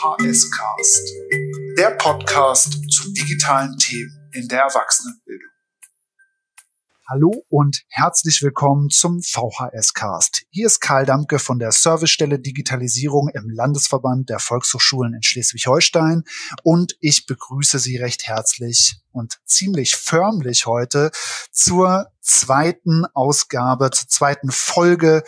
VHS Cast, der Podcast zu digitalen Themen in der Erwachsenenbildung. Hallo und herzlich willkommen zum VHS Cast. Hier ist Karl Damke von der Servicestelle Digitalisierung im Landesverband der Volkshochschulen in Schleswig-Holstein und ich begrüße Sie recht herzlich und ziemlich förmlich heute zur zweiten Ausgabe, zur zweiten Folge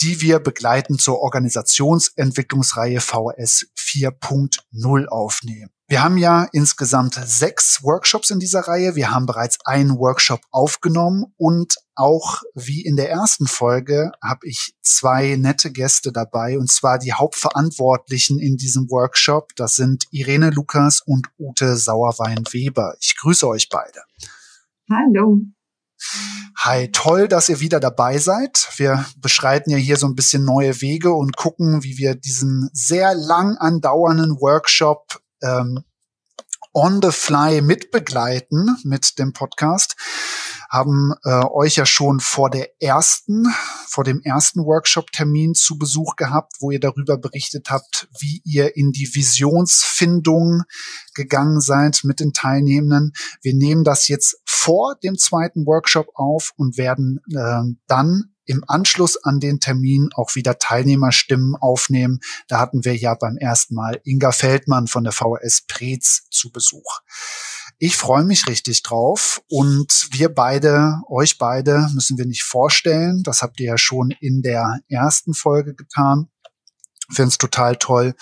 die wir begleiten zur Organisationsentwicklungsreihe VS 4.0 aufnehmen. Wir haben ja insgesamt sechs Workshops in dieser Reihe. Wir haben bereits einen Workshop aufgenommen und auch wie in der ersten Folge habe ich zwei nette Gäste dabei und zwar die Hauptverantwortlichen in diesem Workshop. Das sind Irene Lukas und Ute Sauerwein-Weber. Ich grüße euch beide. Hallo. Hi, toll, dass ihr wieder dabei seid. Wir beschreiten ja hier so ein bisschen neue Wege und gucken, wie wir diesen sehr lang andauernden Workshop ähm, on the fly mitbegleiten mit dem Podcast haben äh, euch ja schon vor der ersten, vor dem ersten Workshop-Termin zu Besuch gehabt, wo ihr darüber berichtet habt, wie ihr in die Visionsfindung gegangen seid mit den Teilnehmenden. Wir nehmen das jetzt vor dem zweiten Workshop auf und werden äh, dann im Anschluss an den Termin auch wieder Teilnehmerstimmen aufnehmen. Da hatten wir ja beim ersten Mal Inga Feldmann von der VHS Preetz zu Besuch. Ich freue mich richtig drauf und wir beide, euch beide müssen wir nicht vorstellen. Das habt ihr ja schon in der ersten Folge getan. Finde es total toll,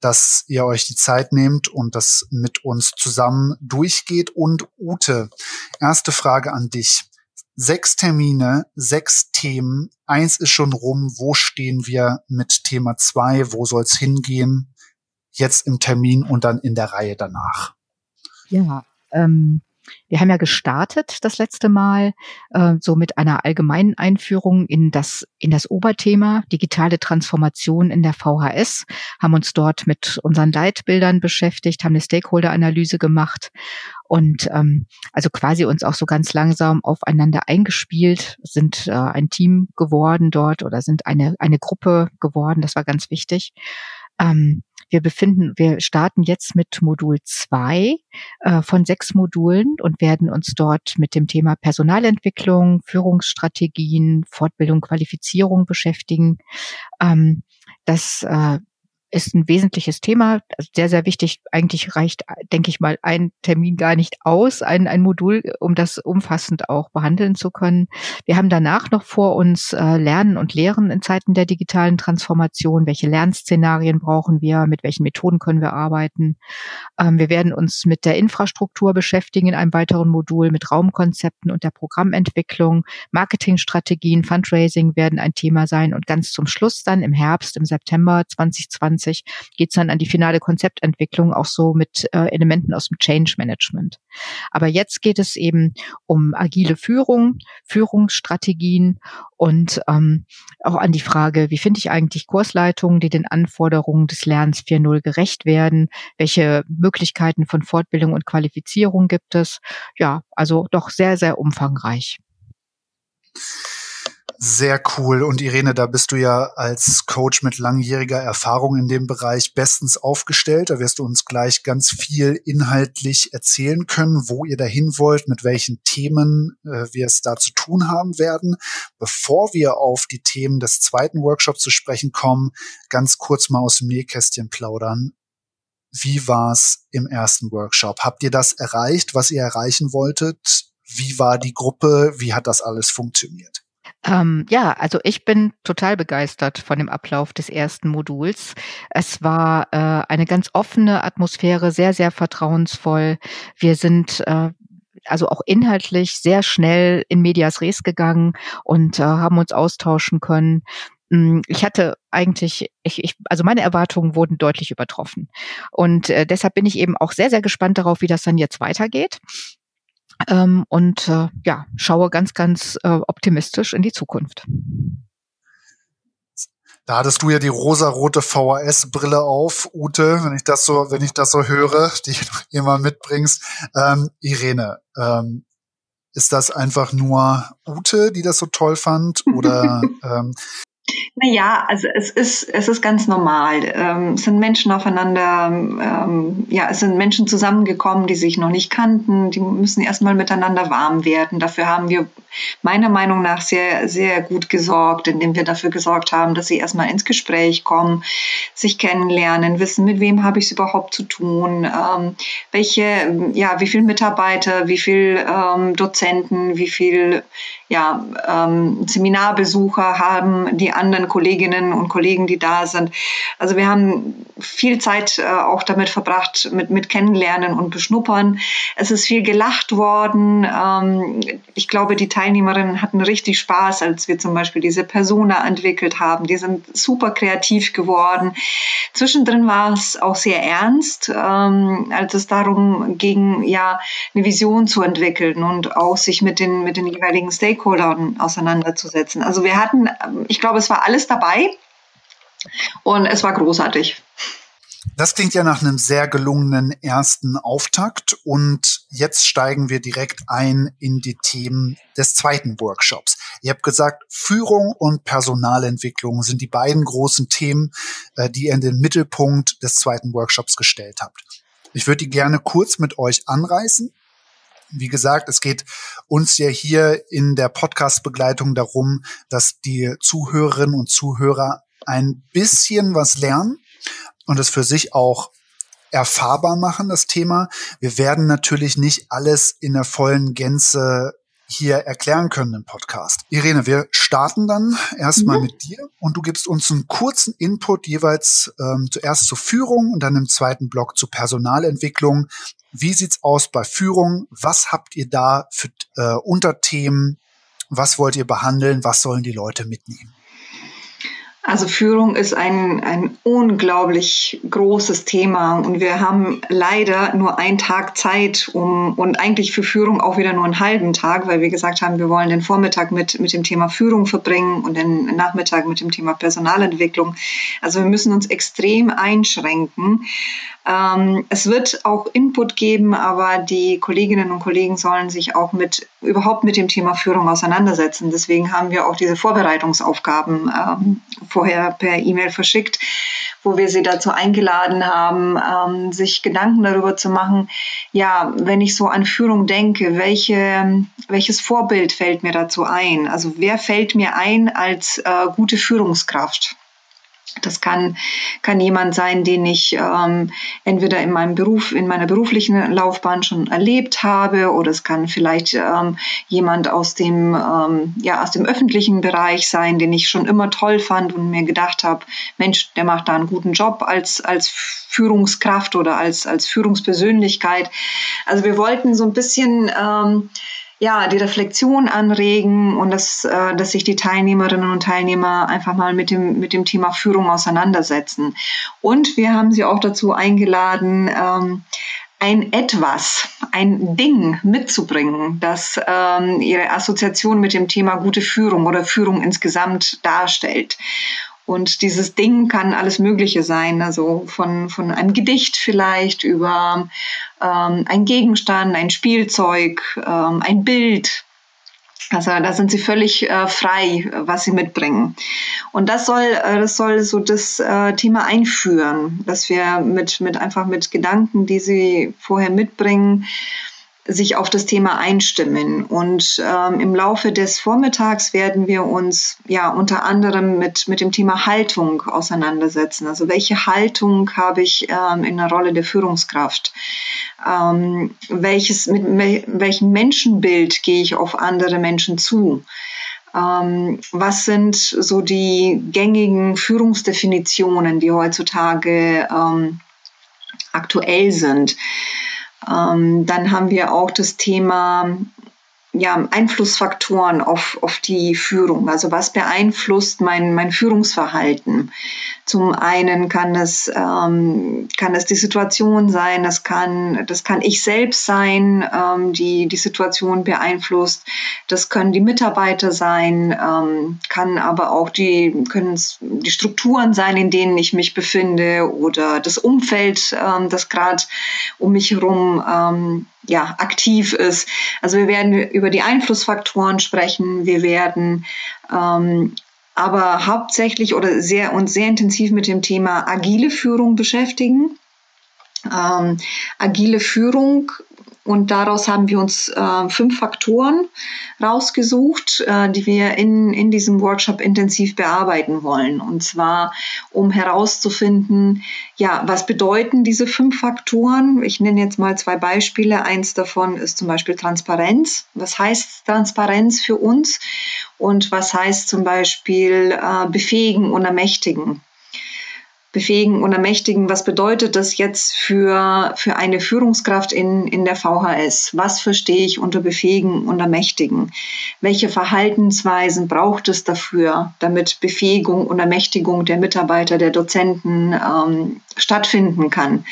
dass ihr euch die Zeit nehmt und das mit uns zusammen durchgeht. Und Ute, erste Frage an dich. Sechs Termine, sechs Themen. Eins ist schon rum. Wo stehen wir mit Thema zwei? Wo soll's hingehen? Jetzt im Termin und dann in der Reihe danach. Ja, ähm, wir haben ja gestartet das letzte Mal äh, so mit einer allgemeinen Einführung in das in das Oberthema digitale Transformation in der VHS, haben uns dort mit unseren Leitbildern beschäftigt, haben eine Stakeholder-Analyse gemacht und ähm, also quasi uns auch so ganz langsam aufeinander eingespielt, sind äh, ein Team geworden dort oder sind eine eine Gruppe geworden. Das war ganz wichtig. Ähm, wir befinden, wir starten jetzt mit Modul zwei äh, von sechs Modulen und werden uns dort mit dem Thema Personalentwicklung, Führungsstrategien, Fortbildung, Qualifizierung beschäftigen. Ähm, das äh, ist ein wesentliches Thema, also sehr, sehr wichtig. Eigentlich reicht, denke ich mal, ein Termin gar nicht aus, ein, ein Modul, um das umfassend auch behandeln zu können. Wir haben danach noch vor uns äh, Lernen und Lehren in Zeiten der digitalen Transformation. Welche Lernszenarien brauchen wir? Mit welchen Methoden können wir arbeiten? Ähm, wir werden uns mit der Infrastruktur beschäftigen in einem weiteren Modul, mit Raumkonzepten und der Programmentwicklung. Marketingstrategien, Fundraising werden ein Thema sein und ganz zum Schluss dann im Herbst, im September 2020 2020 geht es dann an die finale Konzeptentwicklung, auch so mit äh, Elementen aus dem Change Management. Aber jetzt geht es eben um agile Führung, Führungsstrategien und ähm, auch an die Frage, wie finde ich eigentlich Kursleitungen, die den Anforderungen des Lernens 4.0 gerecht werden? Welche Möglichkeiten von Fortbildung und Qualifizierung gibt es? Ja, also doch sehr, sehr umfangreich. Sehr cool. Und Irene, da bist du ja als Coach mit langjähriger Erfahrung in dem Bereich bestens aufgestellt. Da wirst du uns gleich ganz viel inhaltlich erzählen können, wo ihr dahin wollt, mit welchen Themen äh, wir es da zu tun haben werden. Bevor wir auf die Themen des zweiten Workshops zu sprechen kommen, ganz kurz mal aus dem Nähkästchen plaudern. Wie war's im ersten Workshop? Habt ihr das erreicht, was ihr erreichen wolltet? Wie war die Gruppe? Wie hat das alles funktioniert? Ähm, ja, also ich bin total begeistert von dem Ablauf des ersten Moduls. Es war äh, eine ganz offene Atmosphäre, sehr, sehr vertrauensvoll. Wir sind äh, also auch inhaltlich sehr schnell in Medias Res gegangen und äh, haben uns austauschen können. Hm, ich hatte eigentlich, ich, ich, also meine Erwartungen wurden deutlich übertroffen. Und äh, deshalb bin ich eben auch sehr, sehr gespannt darauf, wie das dann jetzt weitergeht ähm, und äh, ja, schaue ganz, ganz äh, optimistisch in die Zukunft. Da hattest du ja die rosarote VHS-Brille auf, Ute, wenn ich das so, wenn ich das so höre, die du immer mitbringst. Ähm, Irene, ähm, ist das einfach nur Ute, die das so toll fand? Oder ähm, Naja, also es ist, es ist ganz normal. Ähm, es sind Menschen aufeinander, ähm, ja, es sind Menschen zusammengekommen, die sich noch nicht kannten, die müssen erstmal miteinander warm werden. Dafür haben wir meiner Meinung nach sehr, sehr gut gesorgt, indem wir dafür gesorgt haben, dass sie erstmal ins Gespräch kommen, sich kennenlernen, wissen, mit wem habe ich es überhaupt zu tun, ähm, welche, ja, wie viele Mitarbeiter, wie viele ähm, Dozenten, wie viel ja, ähm, Seminarbesucher haben die anderen Kolleginnen und Kollegen, die da sind. Also wir haben viel Zeit äh, auch damit verbracht, mit, mit Kennenlernen und Beschnuppern. Es ist viel gelacht worden. Ähm, ich glaube, die Teilnehmerinnen hatten richtig Spaß, als wir zum Beispiel diese Persona entwickelt haben. Die sind super kreativ geworden. Zwischendrin war es auch sehr ernst, ähm, als es darum ging, ja, eine Vision zu entwickeln und auch sich mit den, mit den jeweiligen Stakeholders Stakeholdern auseinanderzusetzen. Also wir hatten, ich glaube, es war alles dabei und es war großartig. Das klingt ja nach einem sehr gelungenen ersten Auftakt und jetzt steigen wir direkt ein in die Themen des zweiten Workshops. Ihr habt gesagt, Führung und Personalentwicklung sind die beiden großen Themen, äh, die ihr in den Mittelpunkt des zweiten Workshops gestellt habt. Ich würde die gerne kurz mit euch anreißen wie gesagt, es geht uns ja hier in der Podcast-Begleitung darum, dass die Zuhörerinnen und Zuhörer ein bisschen was lernen und es für sich auch erfahrbar machen, das Thema. Wir werden natürlich nicht alles in der vollen Gänze hier erklären können im Podcast. Irene, wir starten dann erstmal mhm. mit dir und du gibst uns einen kurzen Input jeweils ähm, zuerst zur Führung und dann im zweiten Block zur Personalentwicklung. Wie sieht's aus bei Führung? Was habt ihr da für äh, Unterthemen? Was wollt ihr behandeln? Was sollen die Leute mitnehmen? Also Führung ist ein, ein unglaublich großes Thema und wir haben leider nur einen Tag Zeit um und eigentlich für Führung auch wieder nur einen halben Tag, weil wir gesagt haben, wir wollen den Vormittag mit, mit dem Thema Führung verbringen und den Nachmittag mit dem Thema Personalentwicklung. Also wir müssen uns extrem einschränken. Ähm, es wird auch Input geben, aber die Kolleginnen und Kollegen sollen sich auch mit überhaupt mit dem Thema Führung auseinandersetzen. Deswegen haben wir auch diese Vorbereitungsaufgaben ähm, vorher per E-Mail verschickt, wo wir sie dazu eingeladen haben, ähm, sich Gedanken darüber zu machen, ja, wenn ich so an Führung denke, welche, welches Vorbild fällt mir dazu ein? Also wer fällt mir ein als äh, gute Führungskraft? Das kann, kann jemand sein, den ich ähm, entweder in meinem Beruf, in meiner beruflichen Laufbahn schon erlebt habe, oder es kann vielleicht ähm, jemand aus dem, ähm, ja, aus dem öffentlichen Bereich sein, den ich schon immer toll fand und mir gedacht habe, Mensch, der macht da einen guten Job als, als Führungskraft oder als, als Führungspersönlichkeit. Also wir wollten so ein bisschen ähm, ja, die Reflexion anregen und dass, äh, dass sich die Teilnehmerinnen und Teilnehmer einfach mal mit dem, mit dem Thema Führung auseinandersetzen. Und wir haben sie auch dazu eingeladen, ähm, ein etwas, ein Ding mitzubringen, das ähm, ihre Assoziation mit dem Thema gute Führung oder Führung insgesamt darstellt. Und dieses Ding kann alles Mögliche sein, also von, von einem Gedicht vielleicht über ähm, ein Gegenstand, ein Spielzeug, ähm, ein Bild. Also da sind sie völlig äh, frei, was sie mitbringen. Und das soll, äh, das soll so das äh, Thema einführen, dass wir mit, mit einfach mit Gedanken, die sie vorher mitbringen, sich auf das Thema einstimmen. Und ähm, im Laufe des Vormittags werden wir uns ja unter anderem mit, mit dem Thema Haltung auseinandersetzen. Also welche Haltung habe ich ähm, in der Rolle der Führungskraft? Ähm, welches, mit welchem Menschenbild gehe ich auf andere Menschen zu? Ähm, was sind so die gängigen Führungsdefinitionen, die heutzutage ähm, aktuell sind? Ähm, dann haben wir auch das Thema ja, Einflussfaktoren auf, auf die Führung. Also was beeinflusst mein, mein Führungsverhalten? Zum einen kann es, ähm, kann es die Situation sein, das kann, das kann ich selbst sein, ähm, die die Situation beeinflusst. Das können die Mitarbeiter sein, ähm, kann aber auch die, können die Strukturen sein, in denen ich mich befinde oder das Umfeld, ähm, das gerade um mich herum ähm, ja, aktiv ist. Also wir werden über die Einflussfaktoren sprechen. Wir werden ähm, aber hauptsächlich oder sehr und sehr intensiv mit dem Thema agile Führung beschäftigen. Ähm, agile Führung und daraus haben wir uns äh, fünf Faktoren rausgesucht, äh, die wir in, in diesem Workshop intensiv bearbeiten wollen. Und zwar, um herauszufinden, ja, was bedeuten diese fünf Faktoren? Ich nenne jetzt mal zwei Beispiele. Eins davon ist zum Beispiel Transparenz. Was heißt Transparenz für uns? Und was heißt zum Beispiel äh, befähigen und ermächtigen? Befähigen und ermächtigen. Was bedeutet das jetzt für, für eine Führungskraft in, in der VHS? Was verstehe ich unter befähigen und ermächtigen? Welche Verhaltensweisen braucht es dafür, damit Befähigung und Ermächtigung der Mitarbeiter, der Dozenten ähm, stattfinden kann?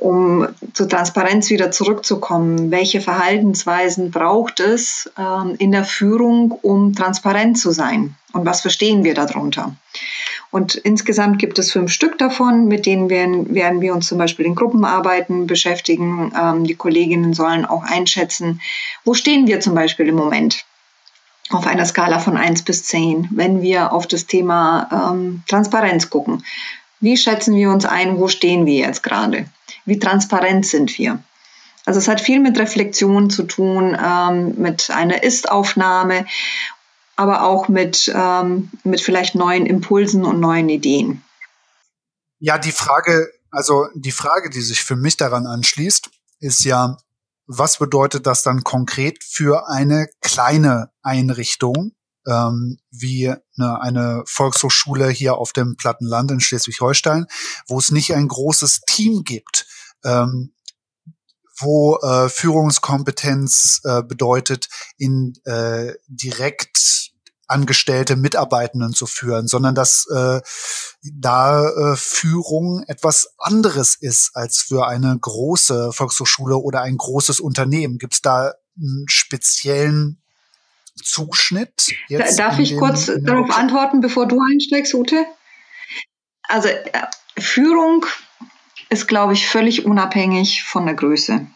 um zur Transparenz wieder zurückzukommen. Welche Verhaltensweisen braucht es ähm, in der Führung, um transparent zu sein? Und was verstehen wir darunter? Und insgesamt gibt es fünf Stück davon, mit denen werden, werden wir uns zum Beispiel in Gruppenarbeiten beschäftigen. Ähm, die Kolleginnen sollen auch einschätzen, wo stehen wir zum Beispiel im Moment auf einer Skala von eins bis zehn, wenn wir auf das Thema ähm, Transparenz gucken. Wie schätzen wir uns ein? Wo stehen wir jetzt gerade? Wie transparent sind wir? Also es hat viel mit Reflexion zu tun, ähm, mit einer Ist-Aufnahme aber auch mit, ähm, mit vielleicht neuen Impulsen und neuen Ideen. Ja, die Frage, also die Frage, die sich für mich daran anschließt, ist ja, was bedeutet das dann konkret für eine kleine Einrichtung, ähm, wie eine, eine Volkshochschule hier auf dem Plattenland in Schleswig-Holstein, wo es nicht ein großes Team gibt, ähm, wo äh, Führungskompetenz äh, bedeutet, in äh, direkt angestellte Mitarbeitenden zu führen, sondern dass äh, da äh, Führung etwas anderes ist als für eine große Volkshochschule oder ein großes Unternehmen. Gibt es da einen speziellen Zuschnitt? Darf ich den, kurz darauf antworten, bevor du einsteigst, Ute? Also äh, Führung ist, glaube ich, völlig unabhängig von der Größe.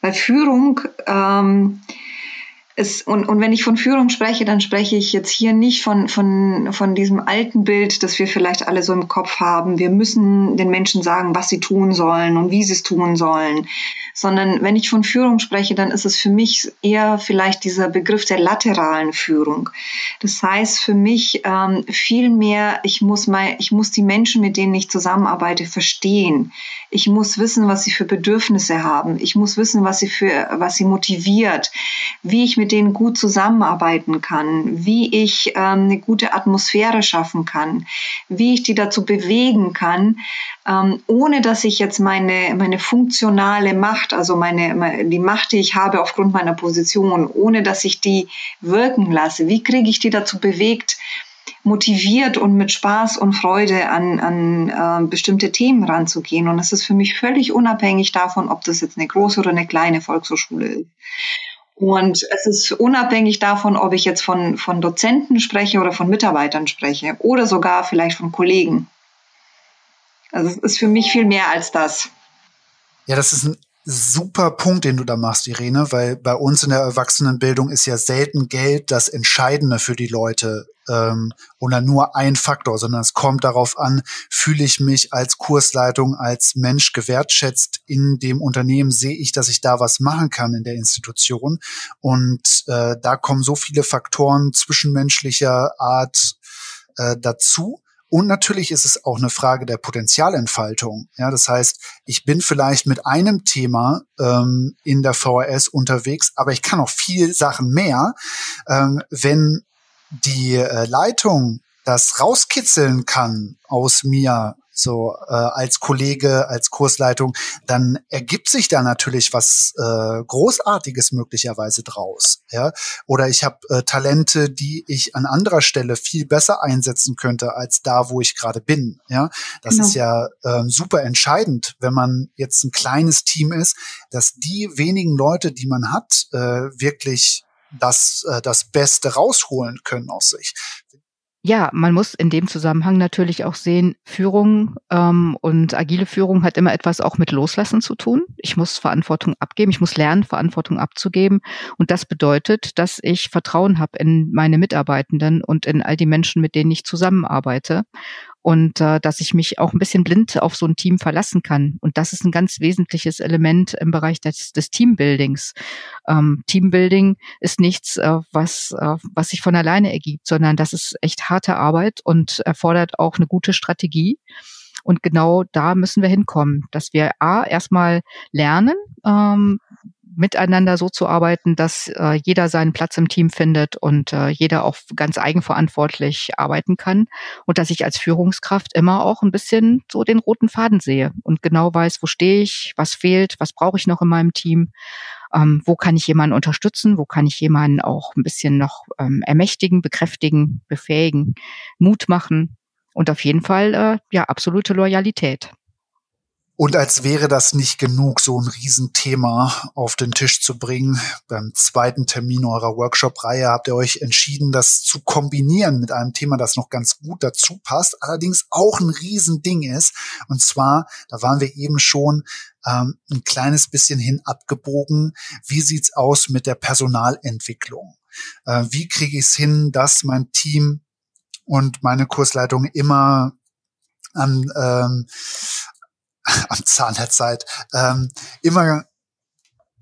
Weil Führung ähm, es, und, und wenn ich von Führung spreche, dann spreche ich jetzt hier nicht von, von, von diesem alten Bild, das wir vielleicht alle so im Kopf haben. Wir müssen den Menschen sagen, was sie tun sollen und wie sie es tun sollen. Sondern wenn ich von Führung spreche, dann ist es für mich eher vielleicht dieser Begriff der lateralen Führung. Das heißt für mich ähm, viel mehr, ich muss, ich muss die Menschen, mit denen ich zusammenarbeite, verstehen. Ich muss wissen, was sie für Bedürfnisse haben. Ich muss wissen, was sie für, was sie motiviert, wie ich mit denen gut zusammenarbeiten kann, wie ich ähm, eine gute Atmosphäre schaffen kann, wie ich die dazu bewegen kann, ähm, ohne dass ich jetzt meine, meine funktionale Macht, also meine, die Macht, die ich habe aufgrund meiner Position, ohne dass ich die wirken lasse. Wie kriege ich die dazu bewegt, motiviert und mit Spaß und Freude an, an äh, bestimmte Themen ranzugehen. Und das ist für mich völlig unabhängig davon, ob das jetzt eine große oder eine kleine Volkshochschule ist. Und es ist unabhängig davon, ob ich jetzt von, von Dozenten spreche oder von Mitarbeitern spreche oder sogar vielleicht von Kollegen. Also es ist für mich viel mehr als das. Ja, das ist ein super Punkt, den du da machst, Irene, weil bei uns in der Erwachsenenbildung ist ja selten Geld das Entscheidende für die Leute ähm, oder nur ein Faktor, sondern es kommt darauf an, fühle ich mich als Kursleitung, als Mensch gewertschätzt in dem Unternehmen, sehe ich, dass ich da was machen kann in der Institution. Und äh, da kommen so viele Faktoren zwischenmenschlicher Art äh, dazu. Und natürlich ist es auch eine Frage der Potenzialentfaltung. Ja, das heißt, ich bin vielleicht mit einem Thema ähm, in der VHS unterwegs, aber ich kann auch viel Sachen mehr, ähm, wenn die äh, Leitung das rauskitzeln kann aus mir, so äh, als Kollege, als Kursleitung, dann ergibt sich da natürlich was äh, Großartiges möglicherweise draus. Ja? Oder ich habe äh, Talente, die ich an anderer Stelle viel besser einsetzen könnte als da, wo ich gerade bin. Ja, das genau. ist ja äh, super entscheidend, wenn man jetzt ein kleines Team ist, dass die wenigen Leute, die man hat, äh, wirklich das, äh, das Beste rausholen können aus sich. Ja, man muss in dem Zusammenhang natürlich auch sehen, Führung ähm, und agile Führung hat immer etwas auch mit Loslassen zu tun. Ich muss Verantwortung abgeben, ich muss lernen, Verantwortung abzugeben. Und das bedeutet, dass ich Vertrauen habe in meine Mitarbeitenden und in all die Menschen, mit denen ich zusammenarbeite und äh, dass ich mich auch ein bisschen blind auf so ein Team verlassen kann. Und das ist ein ganz wesentliches Element im Bereich des, des Teambuildings. Ähm, Teambuilding ist nichts, äh, was, äh, was sich von alleine ergibt, sondern das ist echt harte Arbeit und erfordert auch eine gute Strategie. Und genau da müssen wir hinkommen, dass wir A, erstmal lernen, ähm, miteinander so zu arbeiten, dass äh, jeder seinen Platz im Team findet und äh, jeder auch ganz eigenverantwortlich arbeiten kann und dass ich als Führungskraft immer auch ein bisschen so den roten Faden sehe und genau weiß, wo stehe ich, was fehlt, was brauche ich noch in meinem Team, ähm, wo kann ich jemanden unterstützen, wo kann ich jemanden auch ein bisschen noch ähm, ermächtigen, bekräftigen, befähigen, Mut machen und auf jeden Fall äh, ja absolute Loyalität. Und als wäre das nicht genug, so ein Riesenthema auf den Tisch zu bringen, beim zweiten Termin eurer Workshop-Reihe habt ihr euch entschieden, das zu kombinieren mit einem Thema, das noch ganz gut dazu passt, allerdings auch ein Riesending ist. Und zwar, da waren wir eben schon ähm, ein kleines bisschen hin abgebogen. Wie sieht's aus mit der Personalentwicklung? Äh, wie kriege ich es hin, dass mein Team und meine Kursleitung immer an, ähm, am Zahn der Zeit, ähm, immer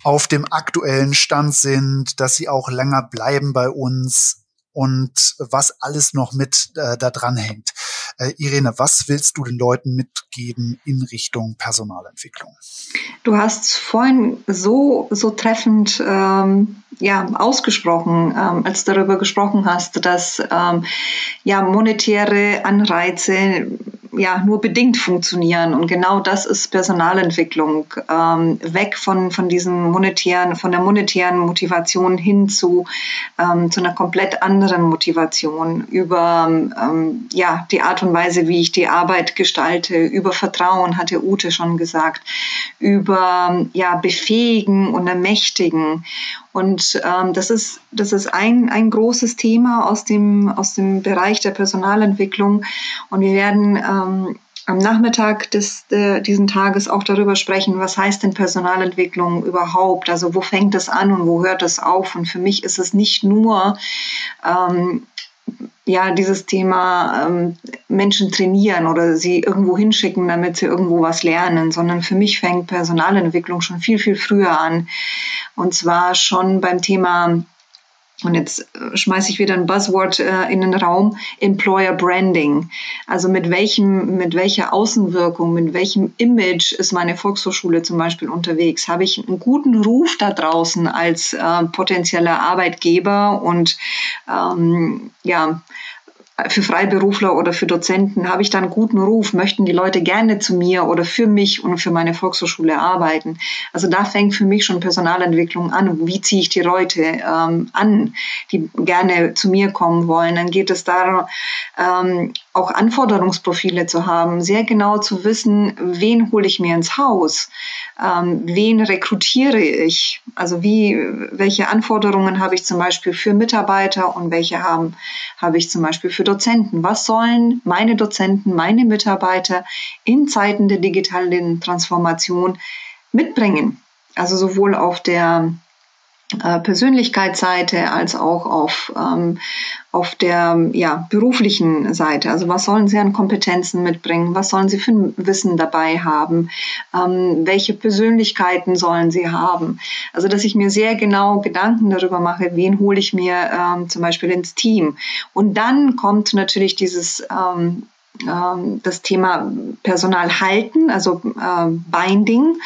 auf dem aktuellen Stand sind, dass sie auch länger bleiben bei uns und was alles noch mit äh, da dran hängt. Äh, Irene, was willst du den Leuten mitgeben in Richtung Personalentwicklung? Du hast vorhin so so treffend ähm, ja ausgesprochen, ähm, als du darüber gesprochen hast, dass ähm, ja monetäre Anreize ja nur bedingt funktionieren. Und genau das ist Personalentwicklung. Ähm, weg von, von diesen monetären, von der monetären Motivation hin zu, ähm, zu einer komplett anderen Motivation über ähm, ja, die Art und Weise, wie ich die Arbeit gestalte, über Vertrauen, hatte Ute schon gesagt, über ja, befähigen und ermächtigen. Und ähm, das ist, das ist ein, ein großes Thema aus dem, aus dem Bereich der Personalentwicklung. Und wir werden ähm, am Nachmittag des, äh, diesen Tages auch darüber sprechen, was heißt denn Personalentwicklung überhaupt? Also wo fängt es an und wo hört es auf? Und für mich ist es nicht nur ähm, ja, dieses Thema ähm, Menschen trainieren oder sie irgendwo hinschicken, damit sie irgendwo was lernen, sondern für mich fängt Personalentwicklung schon viel, viel früher an. Und zwar schon beim Thema und jetzt äh, schmeiße ich wieder ein Buzzword äh, in den Raum, Employer Branding. Also mit welchem, mit welcher Außenwirkung, mit welchem Image ist meine Volkshochschule zum Beispiel unterwegs? Habe ich einen guten Ruf da draußen als äh, potenzieller Arbeitgeber und ähm, ja, für Freiberufler oder für Dozenten habe ich da einen guten Ruf, möchten die Leute gerne zu mir oder für mich und für meine Volkshochschule arbeiten. Also da fängt für mich schon Personalentwicklung an. Wie ziehe ich die Leute ähm, an, die gerne zu mir kommen wollen? Dann geht es darum, ähm, auch Anforderungsprofile zu haben, sehr genau zu wissen, wen hole ich mir ins Haus, ähm, wen rekrutiere ich, also wie, welche Anforderungen habe ich zum Beispiel für Mitarbeiter und welche haben, habe ich zum Beispiel für Dozenten. Was sollen meine Dozenten, meine Mitarbeiter in Zeiten der digitalen Transformation mitbringen? Also sowohl auf der Persönlichkeitsseite als auch auf, ähm, auf der ja, beruflichen Seite. Also was sollen sie an Kompetenzen mitbringen? Was sollen sie für ein Wissen dabei haben? Ähm, welche Persönlichkeiten sollen sie haben? Also dass ich mir sehr genau Gedanken darüber mache, wen hole ich mir ähm, zum Beispiel ins Team. Und dann kommt natürlich dieses ähm, das Thema Personal halten, also äh, Binding.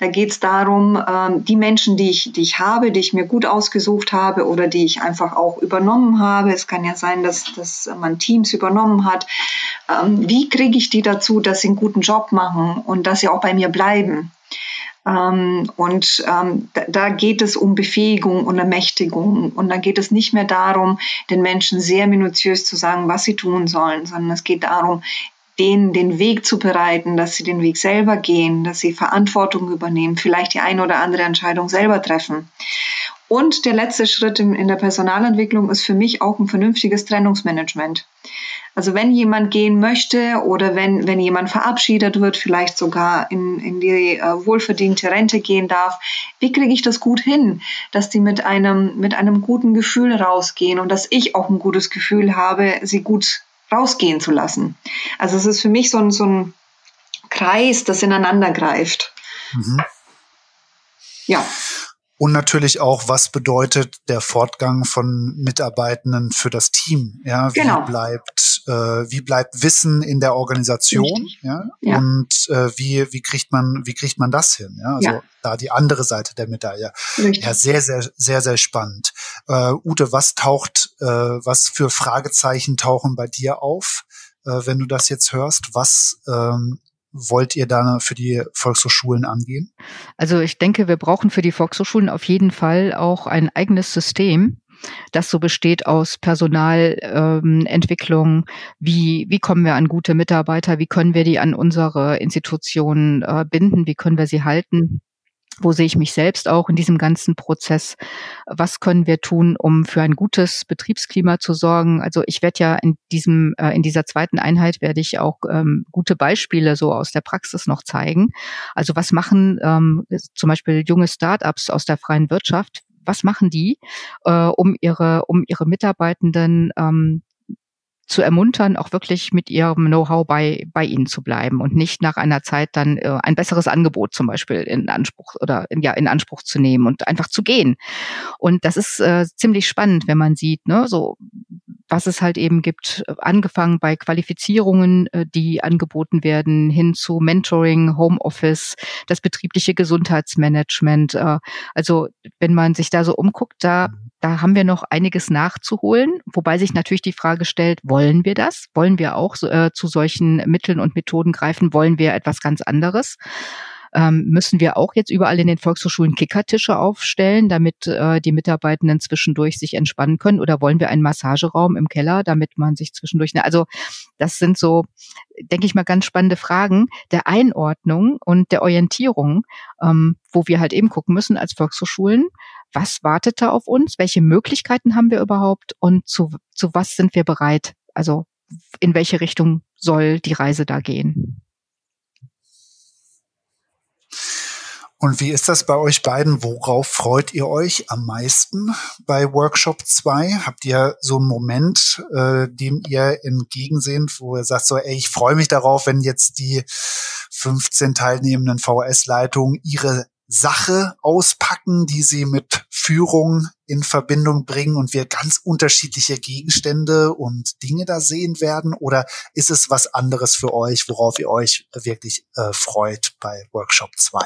Da geht es darum, äh, die Menschen, die ich, die ich habe, die ich mir gut ausgesucht habe oder die ich einfach auch übernommen habe. Es kann ja sein, dass, dass man Teams übernommen hat. Ähm, wie kriege ich die dazu, dass sie einen guten Job machen und dass sie auch bei mir bleiben? Ähm, und ähm, da, geht es um Befähigung und Ermächtigung. Und da geht es nicht mehr darum, den Menschen sehr minutiös zu sagen, was sie tun sollen, sondern es geht darum, denen den Weg zu bereiten, dass sie den Weg selber gehen, dass sie Verantwortung übernehmen, vielleicht die eine oder andere Entscheidung selber treffen. Und der letzte Schritt in, in der Personalentwicklung ist für mich auch ein vernünftiges Trennungsmanagement. Also wenn jemand gehen möchte oder wenn, wenn jemand verabschiedet wird, vielleicht sogar in, in die äh, wohlverdiente Rente gehen darf, wie kriege ich das gut hin, dass die mit einem, mit einem guten Gefühl rausgehen und dass ich auch ein gutes Gefühl habe, sie gut rausgehen zu lassen. Also es ist für mich so ein, so ein Kreis, das ineinander greift. Mhm. Ja. Und natürlich auch, was bedeutet der Fortgang von Mitarbeitenden für das Team? Ja, wie genau. bleibt, äh, wie bleibt Wissen in der Organisation? Ja? ja? Und äh, wie, wie kriegt man, wie kriegt man das hin? Ja, also ja. da die andere Seite der Medaille. Richtig. Ja, sehr, sehr, sehr, sehr spannend. Äh, Ute, was taucht, äh, was für Fragezeichen tauchen bei dir auf, äh, wenn du das jetzt hörst? Was ähm, wollt ihr da für die Volkshochschulen angehen? Also ich denke, wir brauchen für die Volkshochschulen auf jeden Fall auch ein eigenes System, das so besteht aus Personalentwicklung, ähm, wie, wie kommen wir an gute Mitarbeiter, wie können wir die an unsere Institutionen äh, binden, wie können wir sie halten wo sehe ich mich selbst auch in diesem ganzen Prozess? Was können wir tun, um für ein gutes Betriebsklima zu sorgen? Also ich werde ja in diesem, äh, in dieser zweiten Einheit werde ich auch ähm, gute Beispiele so aus der Praxis noch zeigen. Also was machen ähm, zum Beispiel junge Startups aus der freien Wirtschaft? Was machen die, äh, um ihre, um ihre Mitarbeitenden ähm, zu ermuntern, auch wirklich mit ihrem Know-how bei, bei ihnen zu bleiben und nicht nach einer Zeit dann äh, ein besseres Angebot zum Beispiel in Anspruch oder in, ja in Anspruch zu nehmen und einfach zu gehen. Und das ist äh, ziemlich spannend, wenn man sieht, ne, so was es halt eben gibt, angefangen bei Qualifizierungen, äh, die angeboten werden, hin zu Mentoring, Homeoffice, das betriebliche Gesundheitsmanagement. Äh, also wenn man sich da so umguckt, da da haben wir noch einiges nachzuholen, wobei sich natürlich die Frage stellt, wollen wir das? Wollen wir auch äh, zu solchen Mitteln und Methoden greifen? Wollen wir etwas ganz anderes? Ähm, müssen wir auch jetzt überall in den Volkshochschulen Kickertische aufstellen, damit äh, die Mitarbeitenden zwischendurch sich entspannen können? Oder wollen wir einen Massageraum im Keller, damit man sich zwischendurch, ne, also das sind so, denke ich mal, ganz spannende Fragen der Einordnung und der Orientierung, ähm, wo wir halt eben gucken müssen als Volkshochschulen, was wartet da auf uns, welche Möglichkeiten haben wir überhaupt und zu, zu was sind wir bereit? Also in welche Richtung soll die Reise da gehen? Und wie ist das bei euch beiden? Worauf freut ihr euch am meisten bei Workshop 2? Habt ihr so einen Moment, äh, dem ihr entgegensehnt, wo ihr sagt so, ey, ich freue mich darauf, wenn jetzt die 15 teilnehmenden VHS-Leitungen ihre Sache auspacken, die sie mit Führung in Verbindung bringen und wir ganz unterschiedliche Gegenstände und Dinge da sehen werden? Oder ist es was anderes für euch, worauf ihr euch wirklich äh, freut bei Workshop 2?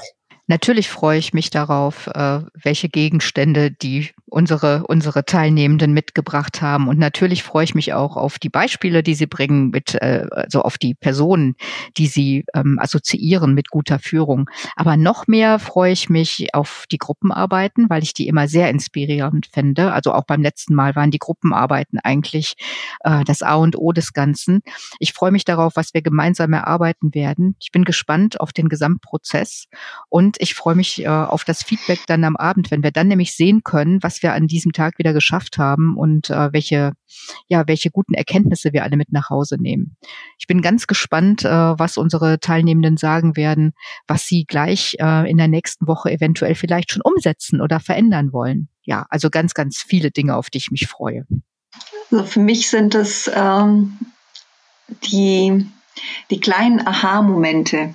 Natürlich freue ich mich darauf, äh, welche Gegenstände die unsere, unsere Teilnehmenden mitgebracht haben. Und natürlich freue ich mich auch auf die Beispiele, die sie bringen, mit, äh, also auf die Personen, die sie ähm, assoziieren mit guter Führung. Aber noch mehr freue ich mich auf die Gruppenarbeiten, weil ich die immer sehr inspirierend finde. Also auch beim letzten Mal waren die Gruppenarbeiten eigentlich äh, das A und O des Ganzen. Ich freue mich darauf, was wir gemeinsam erarbeiten werden. Ich bin gespannt auf den Gesamtprozess und ich freue mich äh, auf das Feedback dann am Abend, wenn wir dann nämlich sehen können, was wir an diesem Tag wieder geschafft haben und äh, welche, ja, welche guten Erkenntnisse wir alle mit nach Hause nehmen. Ich bin ganz gespannt, äh, was unsere Teilnehmenden sagen werden, was sie gleich äh, in der nächsten Woche eventuell vielleicht schon umsetzen oder verändern wollen. Ja, also ganz, ganz viele Dinge, auf die ich mich freue. Also für mich sind es ähm, die, die kleinen Aha-Momente,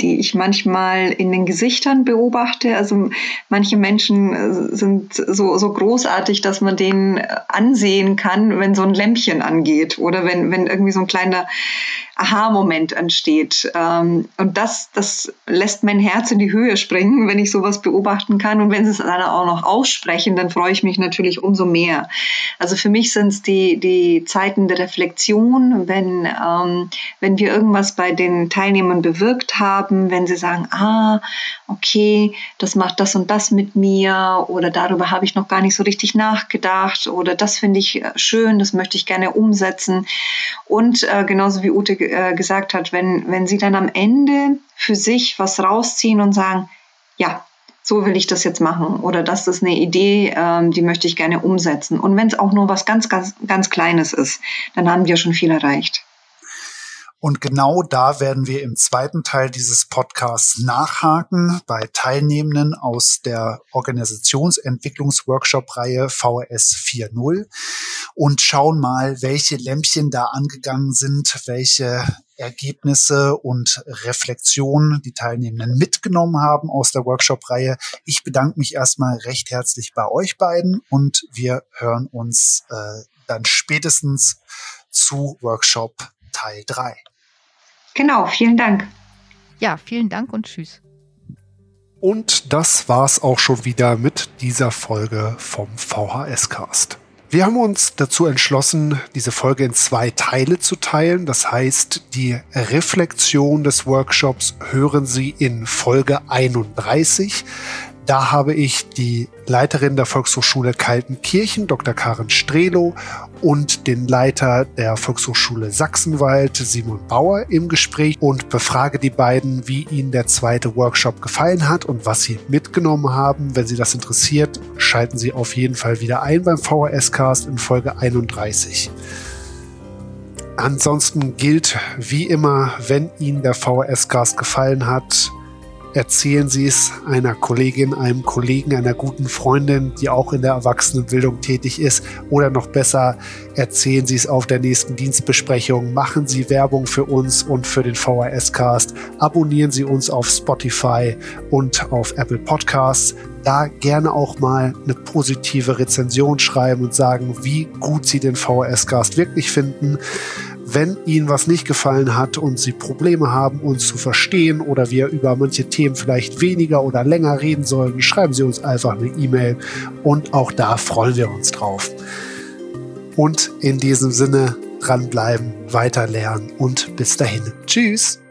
die ich manchmal in den Gesichtern beobachte. Also manche Menschen äh, sind so, so großartig, dass man denen äh, ansehen kann, wenn so ein Lämpchen angeht oder wenn, wenn irgendwie so ein kleiner Aha-Moment entsteht. Ähm, und das, das lässt mein Herz in die Höhe springen, wenn ich sowas beobachten kann. Und wenn sie es dann auch noch aussprechen, dann freue ich mich natürlich umso mehr. Also für mich sind es die, die Zeiten der Reflexion, wenn, ähm, wenn wir irgendwas bei den Teilnehmern bewirkt haben, wenn sie sagen, ah, okay, das macht das und das mit mir oder darüber habe ich noch gar nicht so richtig nachgedacht oder das finde ich äh, schön, das möchte ich gerne umsetzen. Und äh, genauso wie Ute äh, gesagt hat, wenn, wenn sie dann am Ende für sich was rausziehen und sagen, ja, so will ich das jetzt machen oder das ist eine Idee, ähm, die möchte ich gerne umsetzen. Und wenn es auch nur was ganz, ganz, ganz Kleines ist, dann haben wir schon viel erreicht. Und genau da werden wir im zweiten Teil dieses Podcasts nachhaken bei Teilnehmenden aus der Organisationsentwicklungsworkshop-Reihe VRS 4.0 und schauen mal, welche Lämpchen da angegangen sind, welche Ergebnisse und Reflexionen die Teilnehmenden mitgenommen haben aus der Workshop-Reihe. Ich bedanke mich erstmal recht herzlich bei euch beiden und wir hören uns äh, dann spätestens zu Workshop Teil 3. Genau, vielen Dank. Ja, vielen Dank und tschüss. Und das war's auch schon wieder mit dieser Folge vom VHS Cast. Wir haben uns dazu entschlossen, diese Folge in zwei Teile zu teilen. Das heißt, die Reflexion des Workshops hören Sie in Folge 31. Da habe ich die Leiterin der Volkshochschule Kaltenkirchen, Dr. Karen Strelo, und den Leiter der Volkshochschule Sachsenwald, Simon Bauer, im Gespräch und befrage die beiden, wie ihnen der zweite Workshop gefallen hat und was sie mitgenommen haben. Wenn Sie das interessiert, schalten Sie auf jeden Fall wieder ein beim VHS-Cast in Folge 31. Ansonsten gilt wie immer, wenn Ihnen der VHS-Cast gefallen hat, erzählen Sie es einer Kollegin, einem Kollegen, einer guten Freundin, die auch in der Erwachsenenbildung tätig ist. Oder noch besser, erzählen Sie es auf der nächsten Dienstbesprechung. Machen Sie Werbung für uns und für den VHS-Cast. Abonnieren Sie uns auf Spotify und auf Apple Podcasts. Da gerne auch mal eine positive Rezension schreiben und sagen, wie gut Sie den VHS-Cast wirklich finden. Wenn Ihnen was nicht gefallen hat und Sie Probleme haben, uns zu verstehen oder wir über manche Themen vielleicht weniger oder länger reden sollen, schreiben Sie uns einfach eine E-Mail und auch da freuen wir uns drauf. Und in diesem Sinne dranbleiben, weiter lernen und bis dahin. Tschüss!